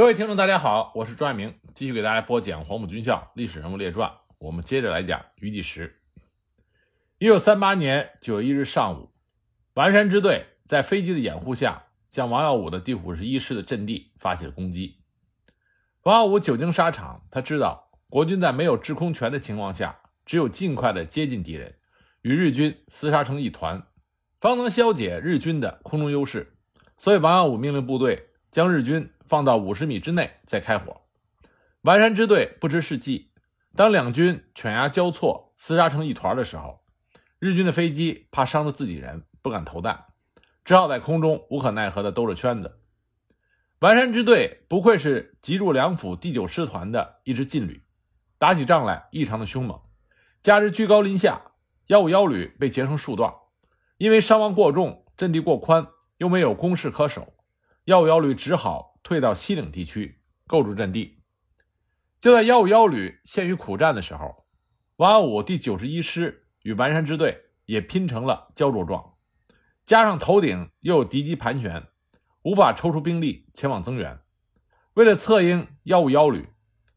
各位听众，大家好，我是朱爱明，继续给大家播讲《黄埔军校历史人物列传》。我们接着来讲余第时。一九三八年九月一日上午，完山支队在飞机的掩护下，向王耀武的第五十一师的阵地发起了攻击。王耀武久经沙场，他知道国军在没有制空权的情况下，只有尽快的接近敌人，与日军厮杀成一团，方能消解日军的空中优势。所以，王耀武命令部队将日军放到五十米之内再开火。完山支队不知是计，当两军犬牙交错、厮杀成一团的时候，日军的飞机怕伤了自己人，不敢投弹，只好在空中无可奈何地兜着圈子。完山支队不愧是急入两府第九师团的一支劲旅，打起仗来异常的凶猛。加之居高临下，幺五幺旅被截成数段，因为伤亡过重，阵地过宽，又没有攻势可守，幺五幺旅只好退到西岭地区构筑阵地。就在幺五幺旅陷于苦战的时候，王耀武第九十一师与完山支队也拼成了胶着状，加上头顶又有敌机盘旋。无法抽出兵力前往增援。为了策应幺五幺旅，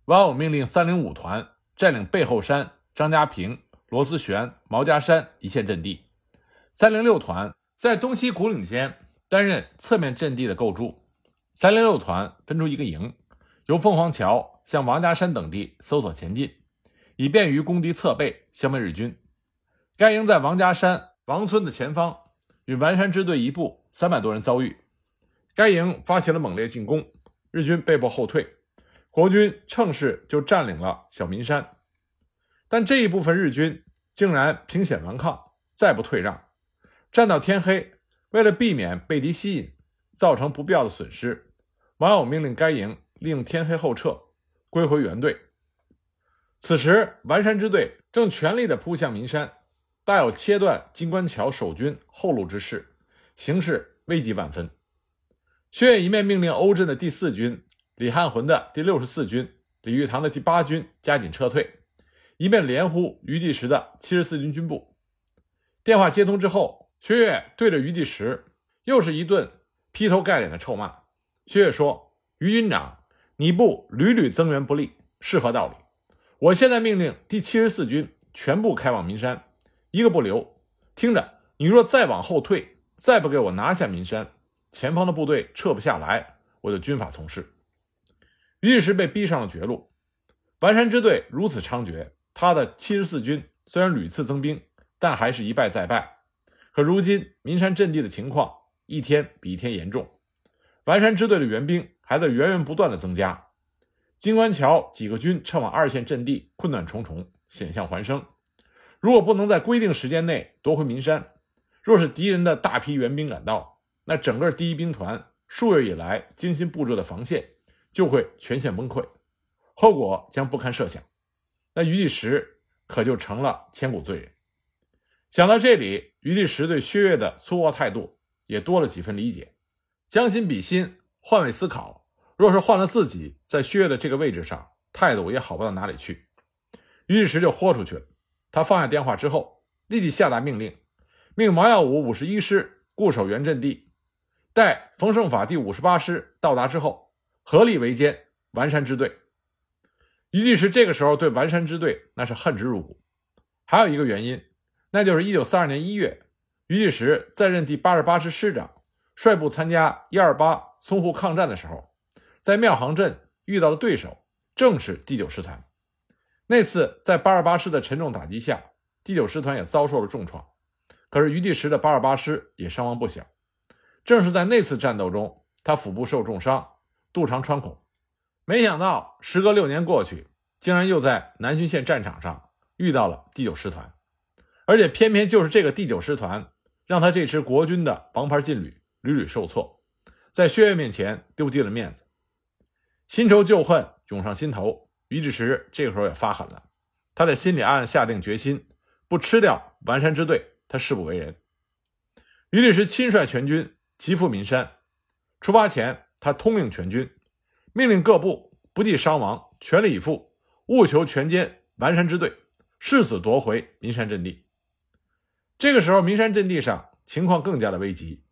王耀武命令三零五团占领背后山、张家坪、罗思旋、毛家山一线阵地；三零六团在东西古岭间担任侧面阵地的构筑。三零六团分出一个营，由凤凰桥向王家山等地搜索前进，以便于攻敌侧背，消灭日军。该营在王家山王村的前方，与完山支队一部三百多人遭遇。该营发起了猛烈进攻，日军被迫后退，国军乘势就占领了小民山。但这一部分日军竟然凭险顽抗，再不退让，战到天黑。为了避免被敌吸引，造成不必要的损失，王友命令该营利用天黑后撤，归回原队。此时，完山支队正全力地扑向民山，大有切断金官桥守军后路之势，形势危急万分。薛岳一面命令欧震的第四军、李汉魂的第六十四军、李玉堂的第八军加紧撤退，一面连呼余第时的七十四军军部。电话接通之后，薛岳对着余第时又是一顿劈头盖脸的臭骂。薛岳说：“余军长，你部屡屡增援不利，是何道理？我现在命令第七十四军全部开往岷山，一个不留。听着，你若再往后退，再不给我拿下岷山。”前方的部队撤不下来，我就军法从事。于第时被逼上了绝路。完山支队如此猖獗，他的七十四军虽然屡次增兵，但还是一败再败。可如今岷山阵地的情况一天比一天严重，完山支队的援兵还在源源不断的增加。金官桥几个军撤往二线阵地，困难重重，险象环生。如果不能在规定时间内夺回岷山，若是敌人的大批援兵赶到，那整个第一兵团数月以来精心布置的防线就会全线崩溃，后果将不堪设想。那余第时可就成了千古罪人。想到这里，余第时对薛岳的粗暴态度也多了几分理解。将心比心，换位思考，若是换了自己，在薛岳的这个位置上，态度也好不到哪里去。余第时就豁出去了。他放下电话之后，立即下达命令，命王耀武五十一师固守原阵地。待冯胜法第五十八师到达之后，合力围歼完山支队。余第时这个时候对完山支队那是恨之入骨。还有一个原因，那就是一九四二年一月，余第时在任第八十八师师长，率部参加一二八淞沪抗战的时候，在庙行镇遇到的对手正是第九师团。那次在八二八师的沉重打击下，第九师团也遭受了重创，可是余第时的八二八师也伤亡不小。正是在那次战斗中，他腹部受重伤，肚肠穿孔。没想到时隔六年过去，竟然又在南浔线战场上遇到了第九师团，而且偏偏就是这个第九师团，让他这支国军的王牌劲旅屡屡受挫，在薛岳面前丢尽了面子。新仇旧恨涌上心头，于志时这个时候也发狠了，他在心里暗暗下定决心，不吃掉完山支队，他誓不为人。于律时亲率全军。急赴岷山，出发前，他通令全军，命令各部不计伤亡，全力以赴，务求全歼完山支队，誓死夺回岷山阵地。这个时候，岷山阵地上情况更加的危急，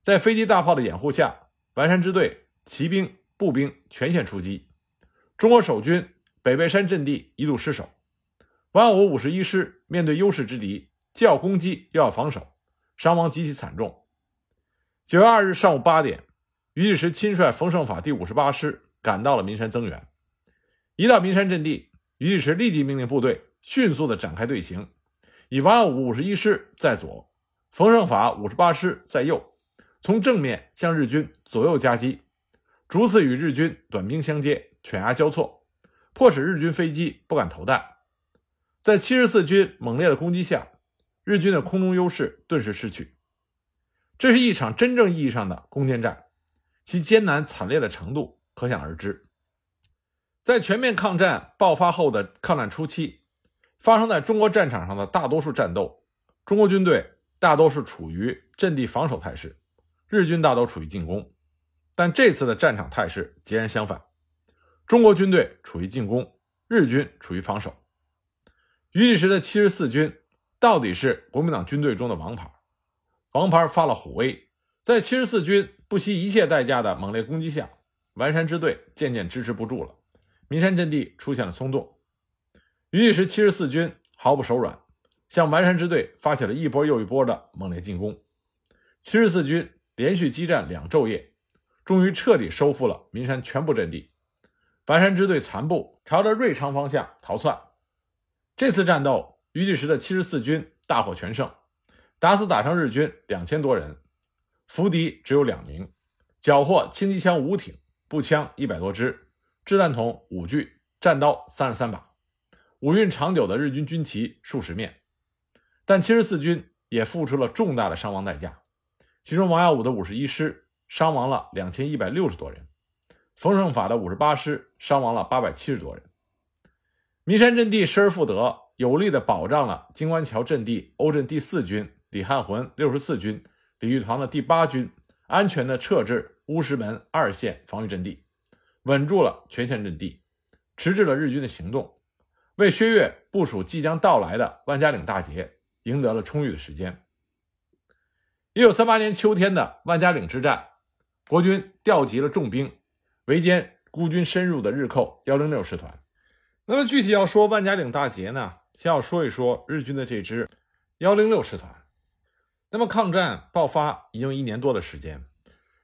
在飞机大炮的掩护下，完山支队骑兵步兵全线出击，中国守军北背山阵地一度失守。完五五十一师面对优势之敌，既要攻击又要防守，伤亡极其惨重。九月二日上午八点，余立时亲率冯胜法第五十八师赶到了岷山增援。一到岷山阵地，余立时立即命令部队迅速的展开队形，以王耀武五十一师在左，冯胜法五十八师在右，从正面向日军左右夹击，逐次与日军短兵相接，犬牙交错，迫使日军飞机不敢投弹。在七十四军猛烈的攻击下，日军的空中优势顿时失去。这是一场真正意义上的攻坚战，其艰难惨烈的程度可想而知。在全面抗战爆发后的抗战初期，发生在中国战场上的大多数战斗，中国军队大多是处于阵地防守态势，日军大都处于进攻。但这次的战场态势截然相反，中国军队处于进攻，日军处于防守。于立时的七十四军到底是国民党军队中的王牌，王牌发了虎威，在七十四军不惜一切代价的猛烈攻击下，完山支队渐渐支持不住了。岷山阵地出现了松动，于立时七十四军毫不手软，向完山支队发起了一波又一波的猛烈进攻。七十四军连续激战两昼夜，终于彻底收复了岷山全部阵地。完山支队残部朝着瑞昌方向逃窜。这次战斗，于立时的七十四军大获全胜，打死打伤日军两千多人，俘敌只有两名，缴获轻机枪五挺，步枪一百多支。掷弹筒五具，战刀三十三把，五运长久的日军军旗数十面，但七十四军也付出了重大的伤亡代价。其中王耀武的五十一师伤亡了两千一百六十多人，冯胜法的五十八师伤亡了八百七十多人。弥山阵地失而复得，有力地保障了金关桥阵地欧镇第四军李汉魂六十四军李玉堂的第八军安全地撤至乌石门二线防御阵地。稳住了全线阵地，迟滞了日军的行动，为薛岳部署即将到来的万家岭大捷赢得了充裕的时间。一九三八年秋天的万家岭之战，国军调集了重兵围歼孤军深入的日寇幺零六师团。那么具体要说万家岭大捷呢，先要说一说日军的这支幺零六师团。那么抗战爆发已经一年多的时间，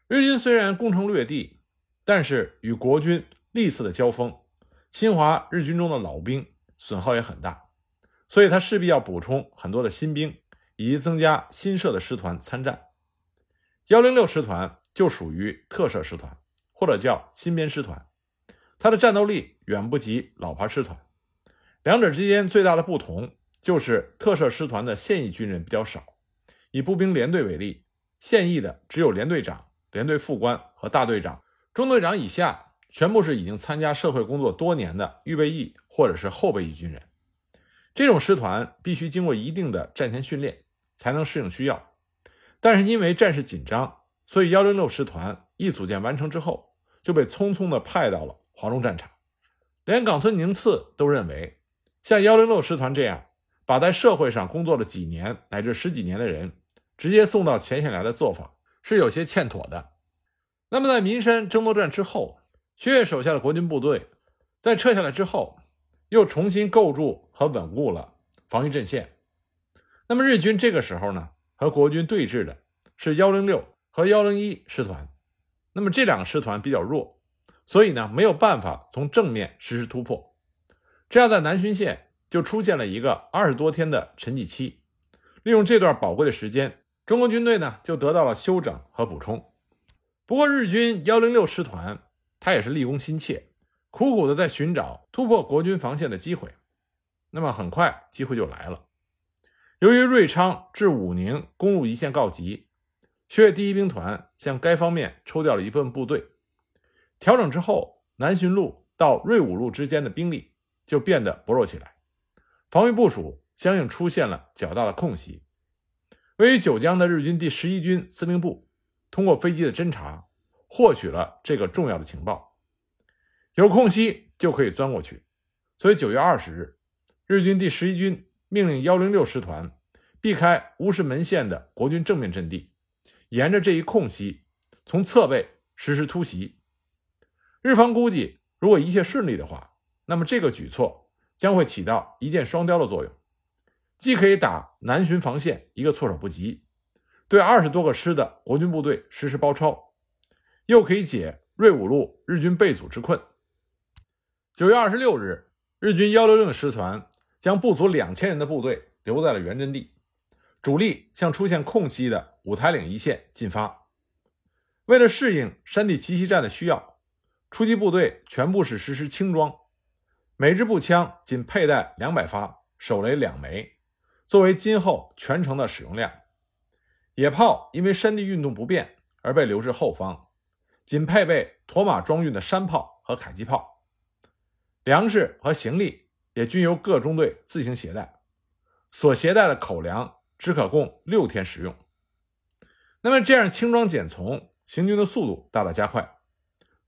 日军虽然攻城略地。但是与国军历次的交锋，侵华日军中的老兵损耗也很大，所以他势必要补充很多的新兵，以及增加新设的师团参战。幺零六师团就属于特设师团，或者叫新编师团，它的战斗力远不及老牌师团。两者之间最大的不同就是特设师团的现役军人比较少。以步兵连队为例，现役的只有连队长、连队副官和大队长。中队长以下全部是已经参加社会工作多年的预备役或者是后备役军人。这种师团必须经过一定的战前训练，才能适应需要。但是因为战事紧张，所以幺零六师团一组建完成之后，就被匆匆的派到了华中战场。连冈村宁次都认为，像幺零六师团这样把在社会上工作了几年乃至十几年的人，直接送到前线来的做法是有些欠妥的。那么，在岷山争夺战之后，薛岳手下的国军部队在撤下来之后，又重新构筑和稳固了防御阵线。那么，日军这个时候呢，和国军对峙的是幺零六和幺零一师团。那么这两个师团比较弱，所以呢，没有办法从正面实施突破。这样，在南浔线就出现了一个二十多天的沉寂期。利用这段宝贵的时间，中国军队呢就得到了休整和补充。不过，日军幺零六师团他也是立功心切，苦苦的在寻找突破国军防线的机会。那么，很快机会就来了。由于瑞昌至武宁公路一线告急，薛岳第一兵团向该方面抽调了一部分部队。调整之后，南浔路到瑞武路之间的兵力就变得薄弱起来，防御部署相应出现了较大的空隙。位于九江的日军第十一军司令部。通过飞机的侦察，获取了这个重要的情报，有空隙就可以钻过去。所以九月二十日，日军第十一军命令幺零六师团避开乌石门线的国军正面阵地，沿着这一空隙从侧背实施突袭。日方估计，如果一切顺利的话，那么这个举措将会起到一箭双雕的作用，既可以打南巡防线一个措手不及，对二十多个师的国军部队实施包抄，又可以解瑞武路日军被阻之困。九月二十六日，日军幺六六师团将不足两千人的部队留在了原阵地，主力向出现空隙的五台岭一线进发。为了适应山地奇袭战的需要。出击部队全部是实施轻装，每支步枪仅佩戴两百发，手雷两枚，作为今后全程的使用量。野炮因为山地运动不便而被留至后方，仅配备驮马装运的山炮和迫击炮。粮食和行李也均由各中队自行携带，所携带的口粮只可供六天食用。那么这样轻装简从，行军的速度大大加快。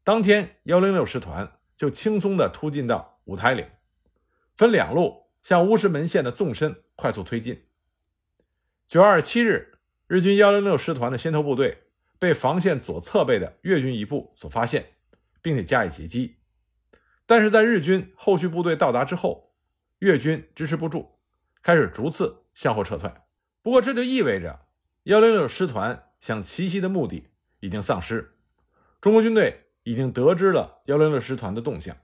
当天，幺零六师团就轻松地突进到五台岭，分两路向乌石门线的纵深快速推进。九月二十七日，日军幺零六师团的先头部队被防线左侧背的越军一部所发现，并且加以截击。但是在日军后续部队到达之后，越军支持不住，开始逐次向后撤退。不过，这就意味着幺零六师团想奇袭的目的已经丧失，中国军队。已经得知了幺零六师团的动向。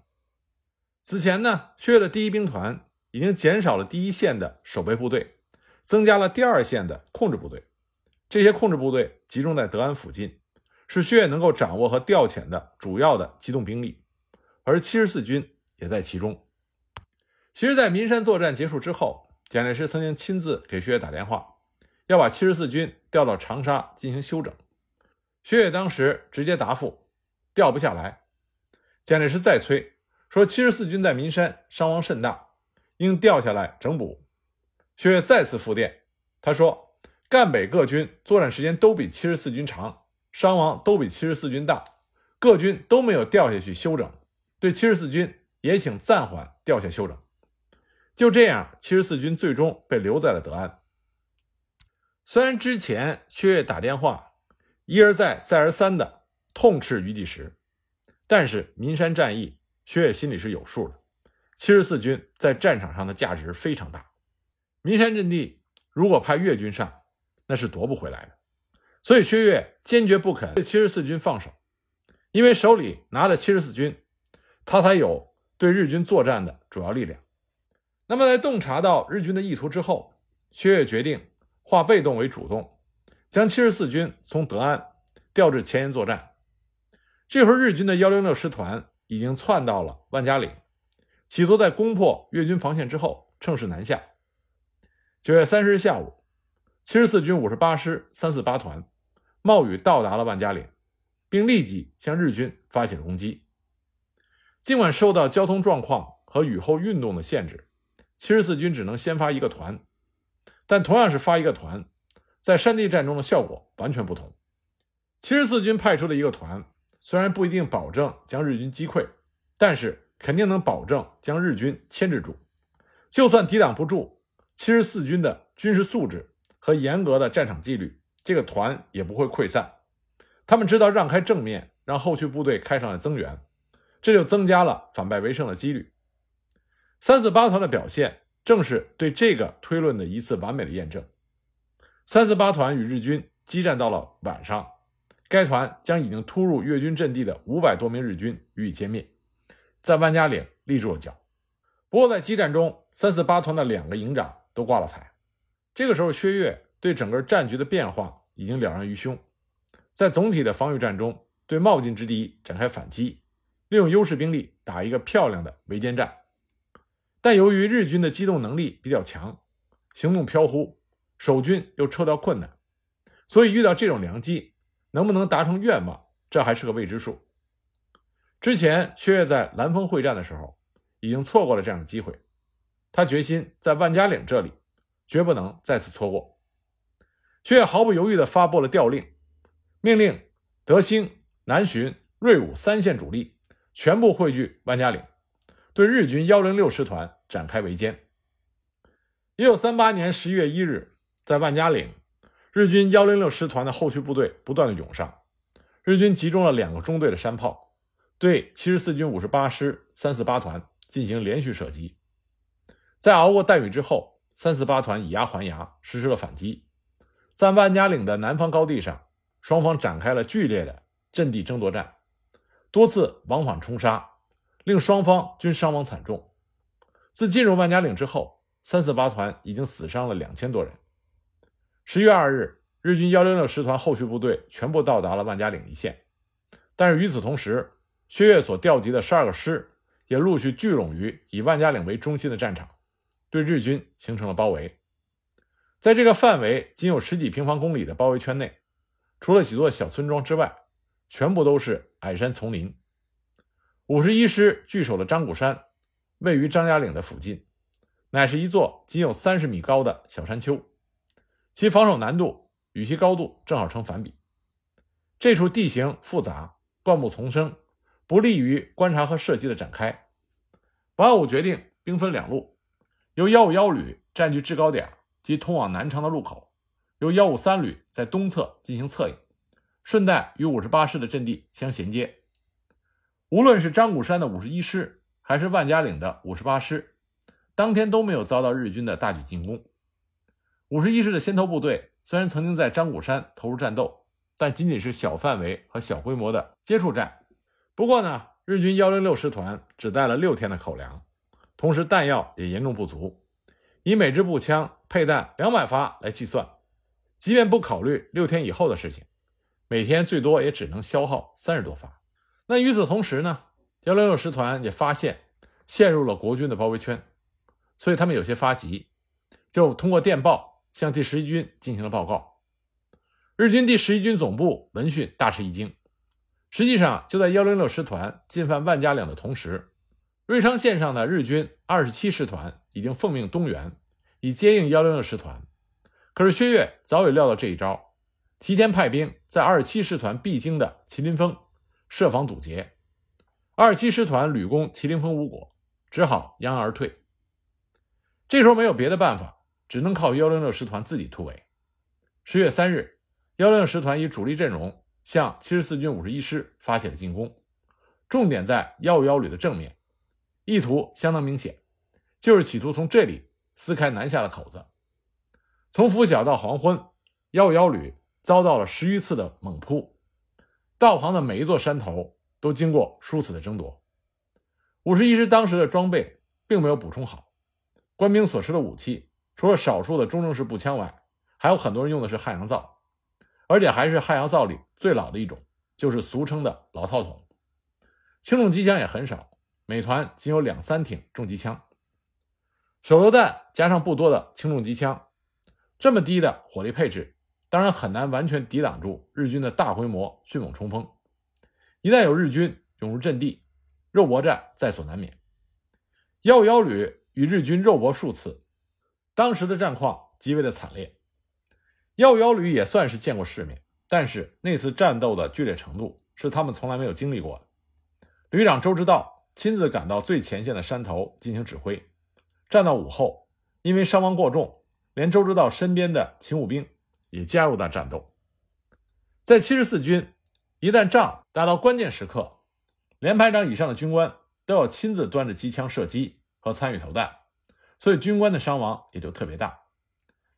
此前呢，薛岳的第一兵团已经减少了第一线的守备部队，增加了第二线的控制部队。这些控制部队集中在德安附近，是薛岳能够掌握和调遣的主要的机动兵力。而七十四军也在其中。其实，在岷山作战结束之后，蒋介石曾经亲自给薛岳打电话，要把七十四军调到长沙进行休整。薛岳当时直接答复。调不下来，蒋介石再催说：“七十四军在岷山伤亡甚大，应调下来整补。”薛岳再次复电，他说：“赣北各军作战时间都比七十四军长，伤亡都比七十四军大，各军都没有调下去休整，对七十四军也请暂缓调下休整。”就这样，七十四军最终被留在了德安。虽然之前薛岳打电话一而再、再而三的。痛斥余继时，但是岷山战役，薛岳心里是有数的。七十四军在战场上的价值非常大，岷山阵地如果派越军上，那是夺不回来的。所以薛岳坚决不肯对七十四军放手，因为手里拿着七十四军，他才有对日军作战的主要力量。那么在洞察到日军的意图之后，薛岳决定化被动为主动，将七十四军从德安调至前沿作战。这会儿，日军的幺零六师团已经窜到了万家岭，企图在攻破越军防线之后乘势南下。九月三十日下午，七十四军五十八师三四八团冒雨到达了万家岭，并立即向日军发起了攻击。尽管受到交通状况和雨后运动的限制，七十四军只能先发一个团，但同样是发一个团，在山地战中的效果完全不同。七十四军派出的一个团。虽然不一定保证将日军击溃，但是肯定能保证将日军牵制住。就算抵挡不住七十四军的军事素质和严格的战场纪律，这个团也不会溃散。他们知道让开正面，让后续部队开上来增援，这就增加了反败为胜的几率。三四八团的表现正是对这个推论的一次完美的验证。三四八团与日军激战到了晚上。该团将已经突入越军阵地的五百多名日军予以歼灭，在万家岭立住了脚。不过，在激战中，三四八团的两个营长都挂了彩。这个时候，薛岳对整个战局的变化已经了然于胸，在总体的防御战中，对冒进之敌展开反击，利用优势兵力打一个漂亮的围歼战。但由于日军的机动能力比较强，行动飘忽，守军又抽调困难，所以遇到这种良机。能不能达成愿望，这还是个未知数。之前薛岳在兰峰会战的时候，已经错过了这样的机会，他决心在万家岭这里绝不能再次错过。薛岳毫不犹豫地发布了调令，命令德兴、南巡、瑞武三线主力全部汇聚万家岭，对日军幺零六师团展开围歼。一九三八年十一月一日，在万家岭。日军幺零六师团的后续部队不断的涌上，日军集中了两个中队的山炮，对七十四军五十八师三四八团进行连续射击。在熬过大雨之后，三四八团以牙还牙，实施了反击。在万家岭的南方高地上，双方展开了剧烈的阵地争夺战，多次往返冲杀，令双方均伤亡惨重。自进入万家岭之后，三四八团已经死伤了两千多人。十月二日，日军幺零六师团后续部队全部到达了万家岭一线，但是与此同时，薛岳所调集的十二个师也陆续聚拢于以万家岭为中心的战场，对日军形成了包围。在这个范围仅有十几平方公里的包围圈内，除了几座小村庄之外，全部都是矮山丛林。五十一师据守的张古山，位于张家岭的附近，乃是一座仅有三十米高的小山丘，其防守难度与其高度正好成反比。这处地形复杂，灌木丛生。不利于观察和射击的展开。王耀武决定兵分两路，由幺五幺旅占据制高点及通往南昌的路口，由幺五三旅在东侧进行策应，顺带与五十八师的阵地相衔接。无论是张古山的五十一师，还是万家岭的五十八师，当天都没有遭到日军的大举进攻。五十一师的先头部队虽然曾经在张古山投入战斗，但仅仅是小范围和小规模的接触战。不过呢，日军幺零六师团只带了六天的口粮，同时弹药也严重不足。以每支步枪配弹两百发来计算，即便不考虑六天以后的事情，每天最多也只能消耗三十多发。那与此同时呢，幺零六师团也发现陷入了国军的包围圈，所以他们有些发急，就通过电报向第十一军进行了报告。日军第十一军总部闻讯大吃一惊。实际上，就在幺零六师团进犯万家岭的同时，瑞昌线上的日军二十七师团已经奉命东援，以接应幺零六师团。可是薛岳早已料到这一招，提前派兵在二十七师团必经的麒麟峰设防堵截。二十七师团屡攻麒麟峰无果，只好扬而退。这时候没有别的办法，只能靠幺零六师团自己突围。十月三日，幺零六师团以主力阵容。向七十四军五十一师发起了进攻，重点在幺五幺旅的正面，意图相当明显，就是企图从这里撕开南下的口子。从拂晓到黄昏，幺五幺旅遭到了十余次的猛扑，道旁的每一座山头都经过殊死的争夺。五十一师当时的装备并没有补充好，官兵所持的武器除了少数的中正式步枪外，还有很多人用的是汉阳造。而且还是汉阳造里最老的一种，就是俗称的老套筒。轻重机枪也很少，每团仅有两三挺重机枪。手榴弹加上不多的轻重机枪，这么低的火力配置，当然很难完全抵挡住日军的大规模迅猛冲锋。一旦有日军涌入阵地，肉搏战在所难免。幺五幺旅与日军肉搏数次，当时的战况极为的惨烈。幺五幺旅也算是见过世面，但是那次战斗的剧烈程度是他们从来没有经历过的。旅长周之道亲自赶到最前线的山头进行指挥，战到午后，因为伤亡过重，连周之道身边的勤务兵也加入到战斗。在七十四军，一旦仗打到关键时刻，连排长以上的军官都要亲自端着机枪射击和参与投弹，所以军官的伤亡也就特别大。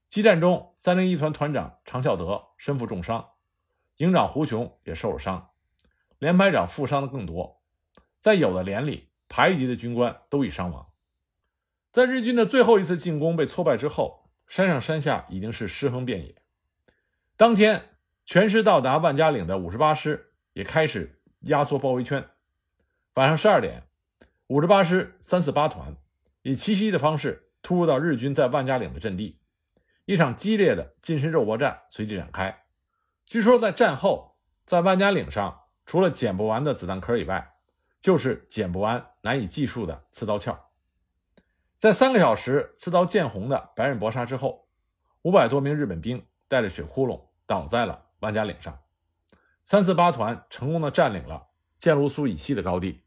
激战中，三零一团团长常孝德身负重伤，营长胡雄也受了伤，连排长负伤的更多。在有的连里，排级的军官都已伤亡。在日军的最后一次进攻被挫败之后，山上山下已经是尸横遍野。当天，全师到达万家岭的五十八师也开始压缩包围圈。晚上十二点，五十八师三四八团以奇袭的方式突入到日军在万家岭的阵地。一场激烈的近身肉搏战随即展开。据说在战后，在万家岭上，除了捡不完的子弹壳以外，就是捡不完难以计数的刺刀鞘。在三个小时刺刀见红的白刃搏杀之后，五百多名日本兵带着血窟窿倒在了万家岭上。三四八团成功的占领了建卢苏以西的高地。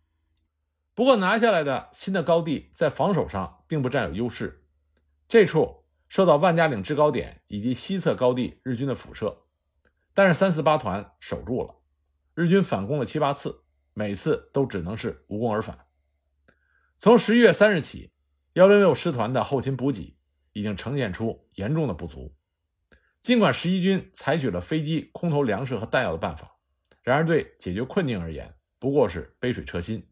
不过，拿下来的新的高地在防守上并不占有优势。这处。受到万家岭制高点以及西侧高地日军的辐射，但是三四八团守住了，日军反攻了七八次，每次都只能是无功而返。从十一月三日起，幺零六师团的后勤补给已经呈现出严重的不足。尽管十一军采取了飞机空投粮食和弹药的办法，然而对解决困境而言，不过是杯水车薪。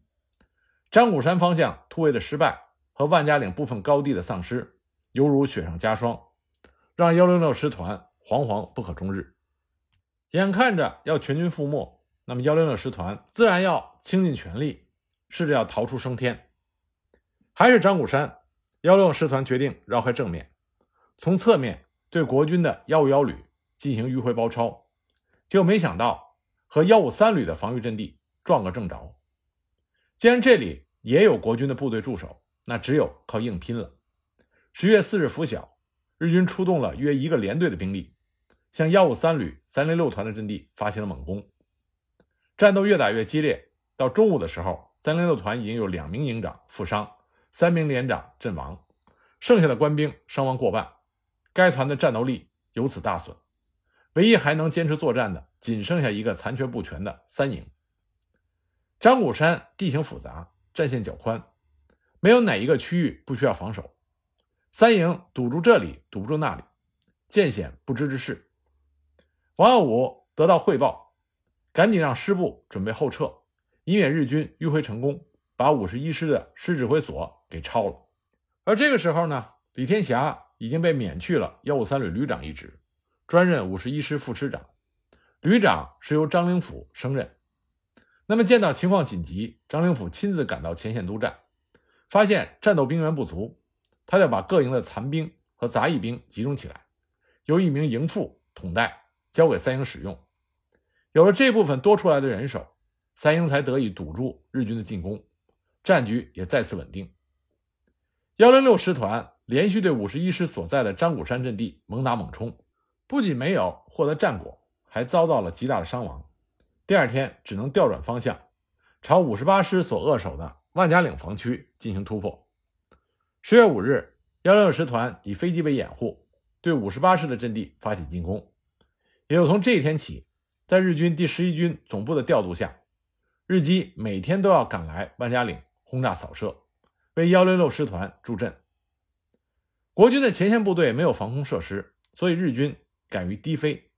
张古山方向突围的失败和万家岭部分高地的丧失，犹如雪上加霜，让幺零六师团惶惶不可终日。眼看着要全军覆没，那么幺零六师团自然要倾尽全力，试着要逃出升天。还是张古山，幺六师团决定绕开正面，从侧面。对国军的幺五幺旅进行迂回包抄，结果没想到和幺五三旅的防御阵地撞个正着。既然这里也有国军的部队驻守，那只有靠硬拼了。十月四日拂晓，日军出动了约一个连队的兵力，向幺五三旅三零六团的阵地发起了猛攻。战斗越打越激烈，到中午的时候，三零六团已经有两名营长负伤，三名连长阵亡，剩下的官兵伤亡过半。该团的战斗力由此大损，唯一还能坚持作战的，仅剩下一个残缺不全的三营。张古山地形复杂，战线较宽，没有哪一个区域不需要防守。三营堵住这里，堵不住那里，见险不知之势。王耀武得到汇报，赶紧让师部准备后撤，以免日军迂回成功，把五十一师的师指挥所给抄了。而这个时候呢，李天霞。已经被免去了幺五三旅旅长一职，专任五十一师副师长。旅长是由张灵甫升任。那么见到情况紧急，张灵甫亲自赶到前线督战，发现战斗兵员不足，他就把各营的残兵和杂役兵集中起来，由一名营副统带，交给三营使用。有了这部分多出来的人手，三营才得以堵住日军的进攻，战局也再次稳定。幺零六师团。连续对五十一师所在的张古山阵地猛打猛冲，不仅没有获得战果，还遭到了极大的伤亡。第二天只能调转方向，朝五十八师所扼守的万家岭防区进行突破。十月五日，幺六师团以飞机为掩护，对五十八师的阵地发起进攻。也就从这一天起，在日军第十一军总部的调度下，日机每天都要赶来万家岭轰炸扫射，为幺六六师团助阵。国军的前线部队没有防空设施，所以日军敢于低飞，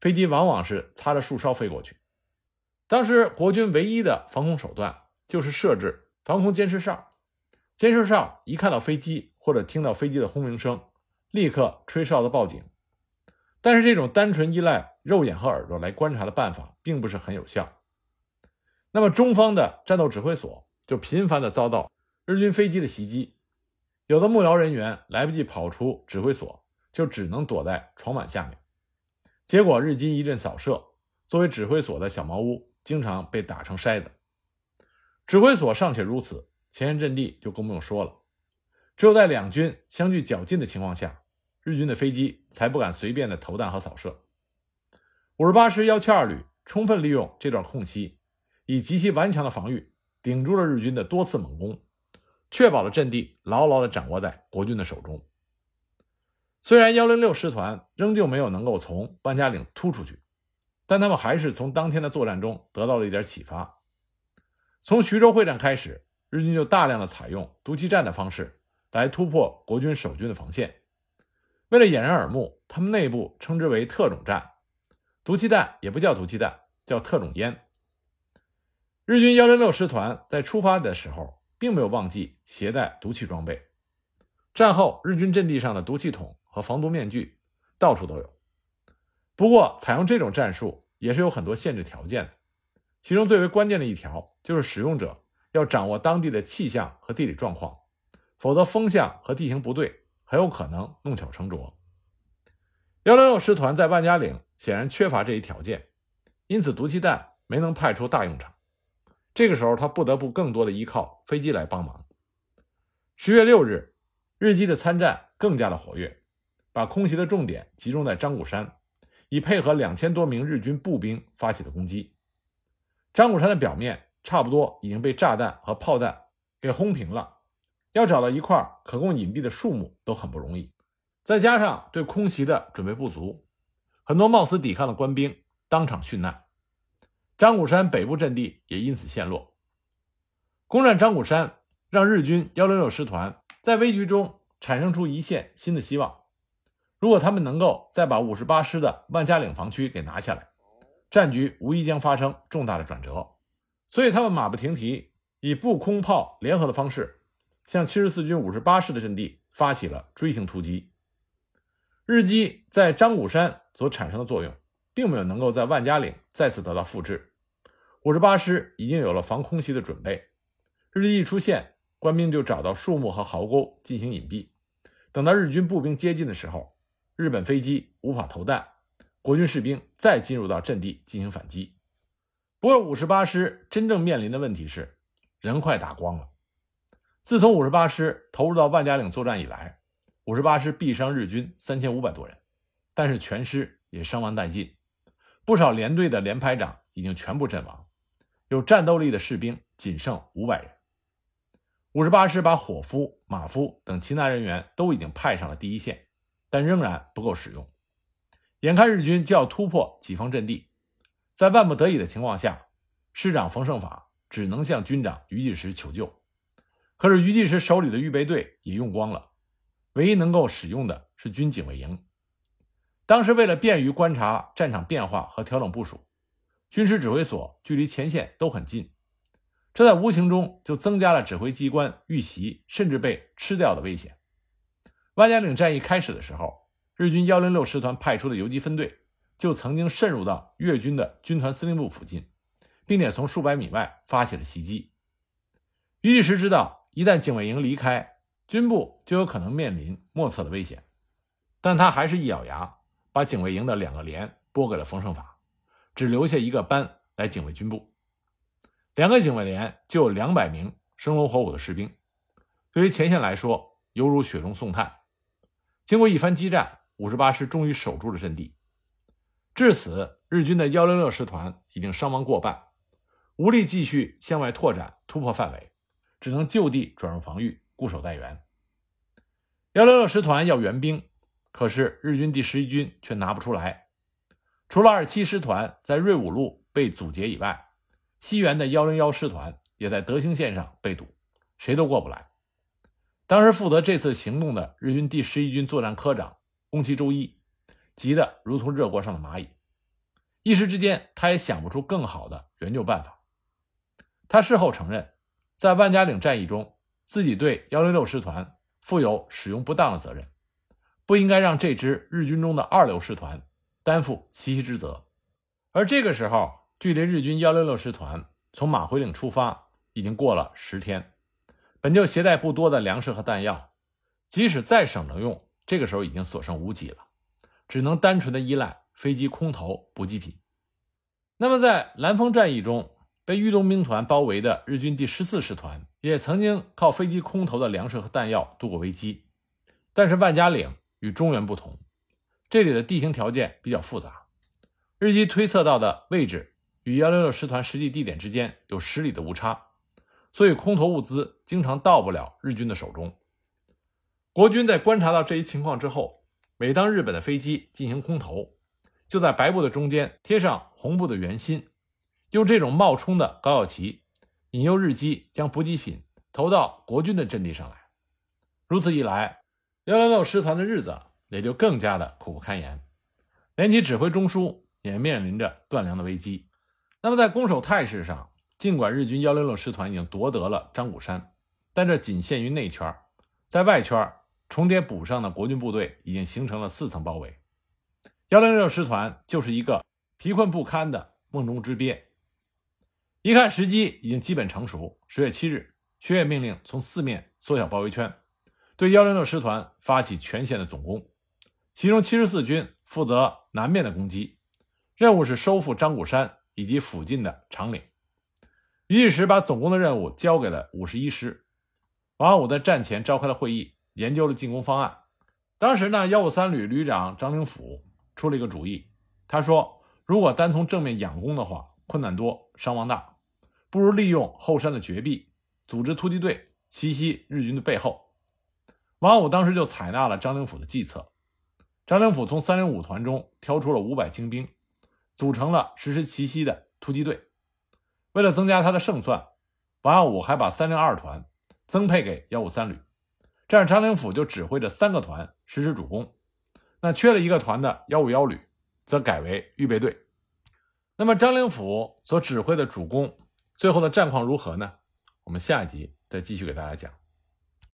飞机往往是擦着树梢飞过去。当时国军唯一的防空手段就是设置防空监视哨，监视哨一看到飞机或者听到飞机的轰鸣声，立刻吹哨子报警。但是这种单纯依赖肉眼和耳朵来观察的办法并不是很有效。那么中方的战斗指挥所就频繁地遭到日军飞机的袭击。有的幕僚人员来不及跑出指挥所，就只能躲在床板下面。结果日军一阵扫射，作为指挥所的小茅屋经常被打成筛子。指挥所尚且如此，前沿阵地就更不用说了。只有在两军相距较近的情况下，日军的飞机才不敢随便的投弹和扫射。五十八师幺七二旅充分利用这段空隙，以极其顽强的防御顶住了日军的多次猛攻。确保了阵地牢牢地掌握在国军的手中。虽然幺零六师团仍旧没有能够从万家岭突出去，但他们还是从当天的作战中得到了一点启发。从徐州会战开始，日军就大量的采用毒气战的方式来突破国军守军的防线。为了掩人耳目，他们内部称之为特种战。毒气弹也不叫毒气弹，叫特种烟。日军幺零六师团在出发的时候。并没有忘记携带毒气装备。战后，日军阵地上的毒气筒和防毒面具到处都有。不过，采用这种战术也是有很多限制条件的，其中最为关键的一条就是使用者要掌握当地的气象和地理状况，否则风向和地形不对，很有可能弄巧成拙。幺零六师团在万家岭显然缺乏这一条件，因此毒气弹没能派出大用场。这个时候，他不得不更多的依靠飞机来帮忙。十月六日，日机的参战更加的活跃，把空袭的重点集中在张古山，以配合两千多名日军步兵发起的攻击。张古山的表面差不多已经被炸弹和炮弹给轰平了，要找到一块可供隐蔽的树木都很不容易。再加上对空袭的准备不足，很多冒死抵抗的官兵当场殉难。张古山北部阵地也因此陷落。攻占张古山，让日军幺六六师团在危局中产生出一线新的希望。如果他们能够再把五十八师的万家岭防区给拿下来，战局无疑将发生重大的转折。所以，他们马不停蹄，以步空炮联合的方式，向七十四军五十八师的阵地发起了锥形突击。日机在张古山所产生的作用，并没有能够在万家岭再次得到复制。五十八师已经有了防空袭的准备。日机一出现，官兵就找到树木和壕沟进行隐蔽。等到日军步兵接近的时候，日本飞机无法投弹，国军士兵再进入到阵地进行反击。不过，五十八师真正面临的问题是，人快打光了。自从五十八师投入到万家岭作战以来，五十八师毙伤日军三千五百多人，但是全师也伤亡殆尽，不少连队的连排长已经全部阵亡，有战斗力的士兵仅剩五百人。五十八师把伙夫、马夫等其他人员都已经派上了第一线，但仍然不够使用。眼看日军就要突破己方阵地，在万不得已的情况下，师长冯胜法只能向军长于继时求救。可是于继时手里的预备队也用光了，唯一能够使用的是军警卫营。当时为了便于观察战场变化和调整部署，军师指挥所距离前线都很近。这在无形中就增加了指挥机关遇袭甚至被吃掉的危险。万家岭战役开始的时候，日军幺零六师团派出的游击分队就曾经渗入到越军的军团司令部附近，并且从数百米外发起了袭击。余继时知道，一旦警卫营离开，军部就有可能面临莫测的危险，但他还是一咬牙，把警卫营的两个连拨给了冯胜法，只留下一个班来警卫军部。两个警卫连就有两百名生龙活虎的士兵，对于前线来说犹如雪中送炭。经过一番激战，五十八师终于守住了阵地。至此，日军的幺零六师团已经伤亡过半，无力继续向外拓展、突破范围，只能就地转入防御，固守待援。幺零六师团要援兵，可是日军第十一军却拿不出来。除了二七师团在瑞武路被阻截以外，西原的幺零幺师团也在德兴线上被堵，谁都过不来。当时负责这次行动的日军第十一军作战科长宫崎周一，急得如同热锅上的蚂蚁，一时之间他也想不出更好的援救办法。他事后承认，在万家岭战役中，自己对幺零六师团负有使用不当的责任，不应该让这支日军中的二流师团担负袭之责。而这个时候，距离日军幺六六师团从马回岭出发已经过了十天，本就携带不多的粮食和弹药，即使再省着用，这个时候已经所剩无几了，只能单纯的依赖飞机空投补给品。那么，在兰丰战役中被豫东兵团包围的日军第十四师团，也曾经靠飞机空投的粮食和弹药度过危机。但是万家岭与中原不同，这里的地形条件比较复杂，日机推测到的位置。与幺六六师团实际地点之间有十里的误差，所以空投物资经常到不了日军的手中。国军在观察到这一情况之后，每当日本的飞机进行空投，就在白布的中间贴上红布的圆心，用这种冒充的高耀旗引诱日机将补给品投到国军的阵地上来。如此一来，幺零六师团的日子也就更加的苦不堪言，连其指挥中枢也面临着断粮的危机。那么，在攻守态势上，尽管日军幺零六师团已经夺得了张古山，但这仅限于内圈，在外圈重叠补上的国军部队已经形成了四层包围。幺零六师团就是一个疲困不堪的梦中之鳖。一看时机已经基本成熟，十月七日，薛岳命令从四面缩小包围圈，对幺零六师团发起全线的总攻。其中七十四军负责南面的攻击，任务是收复张古山。以及附近的长岭，于一时把总攻的任务交给了五十一师。王安武在战前召开了会议，研究了进攻方案。当时呢，幺五三旅旅长张灵甫出了一个主意，他说：“如果单从正面佯攻的话，困难多，伤亡大，不如利用后山的绝壁，组织突击队奇袭日军的背后。”王安武当时就采纳了张灵甫的计策。张灵甫从三零五团中挑出了五百精兵。组成了实施奇袭的突击队。为了增加他的胜算，王耀武还把三零二团增配给幺五三旅，这样张灵甫就指挥着三个团实施主攻。那缺了一个团的幺五幺旅，则改为预备队。那么张灵甫所指挥的主攻，最后的战况如何呢？我们下一集再继续给大家讲。